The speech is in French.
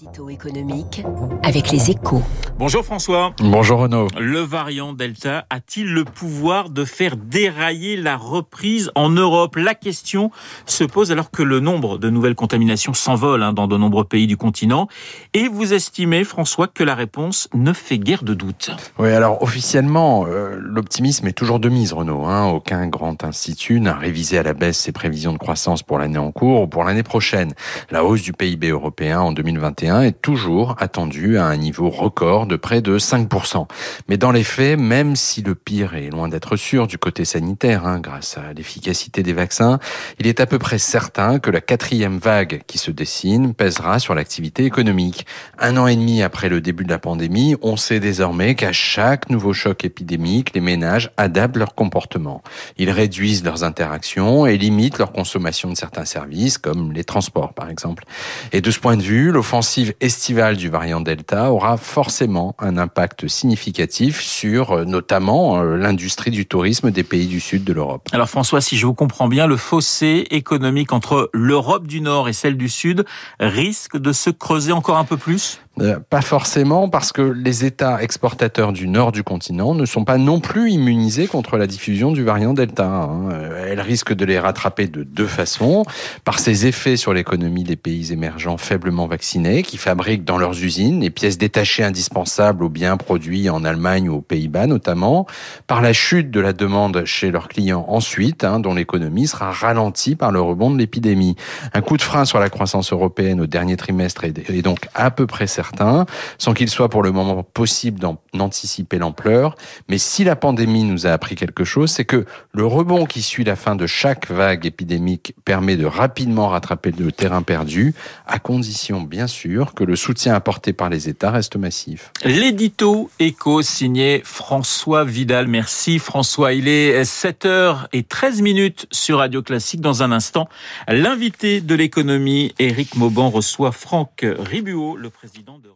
L'édito économique avec les échos. Bonjour François. Bonjour Renaud. Le variant Delta a-t-il le pouvoir de faire dérailler la reprise en Europe? La question se pose alors que le nombre de nouvelles contaminations s'envole hein, dans de nombreux pays du continent. Et vous estimez, François, que la réponse ne fait guère de doute? Oui, alors officiellement, euh, l'optimisme est toujours de mise, Renaud. Hein. Aucun grand institut n'a révisé à la baisse ses prévisions de croissance pour l'année en cours ou pour l'année prochaine. La hausse du PIB européen en 2021 est toujours attendue à un niveau record de près de 5%. Mais dans les faits, même si le pire est loin d'être sûr du côté sanitaire, hein, grâce à l'efficacité des vaccins, il est à peu près certain que la quatrième vague qui se dessine pèsera sur l'activité économique. Un an et demi après le début de la pandémie, on sait désormais qu'à chaque nouveau choc épidémique, les ménages adaptent leur comportement. Ils réduisent leurs interactions et limitent leur consommation de certains services, comme les transports par exemple. Et de ce point de vue, l'offensive estivale du variant Delta aura forcément un impact significatif sur euh, notamment euh, l'industrie du tourisme des pays du sud de l'Europe. Alors François, si je vous comprends bien, le fossé économique entre l'Europe du Nord et celle du Sud risque de se creuser encore un peu plus? Euh, pas forcément, parce que les États exportateurs du nord du continent ne sont pas non plus immunisés contre la diffusion du variant Delta. Hein. Elle risque de les rattraper de deux façons. Par ses effets sur l'économie des pays émergents faiblement vaccinés, qui fabriquent dans leurs usines les pièces détachées indispensables aux biens produits en Allemagne ou aux Pays-Bas notamment. Par la chute de la demande chez leurs clients ensuite, hein, dont l'économie sera ralentie par le rebond de l'épidémie. Un coup de frein sur la croissance européenne au dernier trimestre est donc à peu près certain sans qu'il soit pour le moment possible d'anticiper l'ampleur. Mais si la pandémie nous a appris quelque chose, c'est que le rebond qui suit la fin de chaque vague épidémique permet de rapidement rattraper le terrain perdu, à condition bien sûr que le soutien apporté par les États reste massif. L'édito éco signé François Vidal. Merci François. Il est 7h13 minutes sur Radio Classique. Dans un instant, l'invité de l'économie, Éric Mauban, reçoit Franck Ribuot, le président de